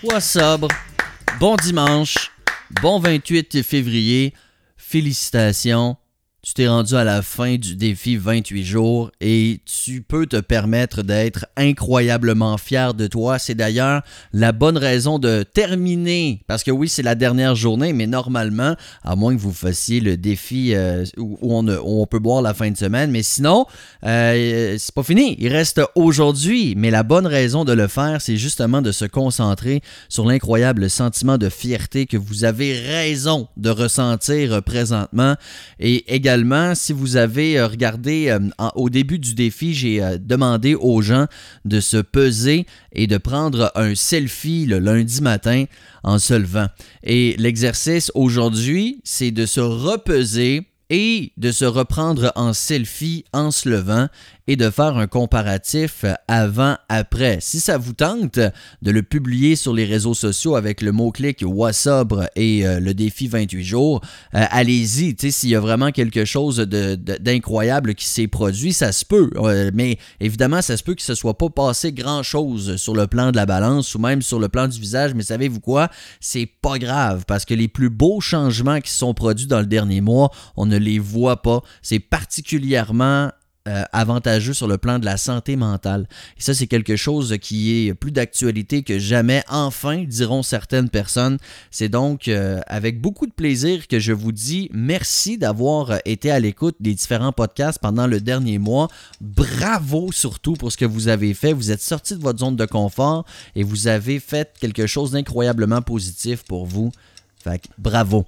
Sois sobre. Bon dimanche. Bon 28 février. Félicitations. Tu t'es rendu à la fin du défi 28 jours et tu peux te permettre d'être incroyablement fier de toi. C'est d'ailleurs la bonne raison de terminer, parce que oui, c'est la dernière journée, mais normalement, à moins que vous fassiez le défi euh, où, on, peut boire la fin de semaine, mais sinon, euh, c'est pas fini. Il reste aujourd'hui, mais la bonne raison de le faire, c'est justement de se concentrer sur l'incroyable sentiment de fierté que vous avez raison de ressentir présentement et également si vous avez euh, regardé euh, au début du défi, j'ai euh, demandé aux gens de se peser et de prendre un selfie le lundi matin en se levant. Et l'exercice aujourd'hui, c'est de se repeser et de se reprendre en selfie en se levant et de faire un comparatif avant-après. Si ça vous tente de le publier sur les réseaux sociaux avec le mot-clic Wassobre et euh, le défi 28 jours, euh, allez-y. S'il y a vraiment quelque chose d'incroyable qui s'est produit, ça se peut. Euh, mais évidemment, ça se peut que ce soit pas passé grand-chose sur le plan de la balance ou même sur le plan du visage. Mais savez-vous quoi? C'est pas grave parce que les plus beaux changements qui sont produits dans le dernier mois, on ne les voit pas. C'est particulièrement euh, avantageux sur le plan de la santé mentale. Et ça, c'est quelque chose qui est plus d'actualité que jamais. Enfin, diront certaines personnes. C'est donc euh, avec beaucoup de plaisir que je vous dis merci d'avoir été à l'écoute des différents podcasts pendant le dernier mois. Bravo surtout pour ce que vous avez fait. Vous êtes sorti de votre zone de confort et vous avez fait quelque chose d'incroyablement positif pour vous. Fait bravo.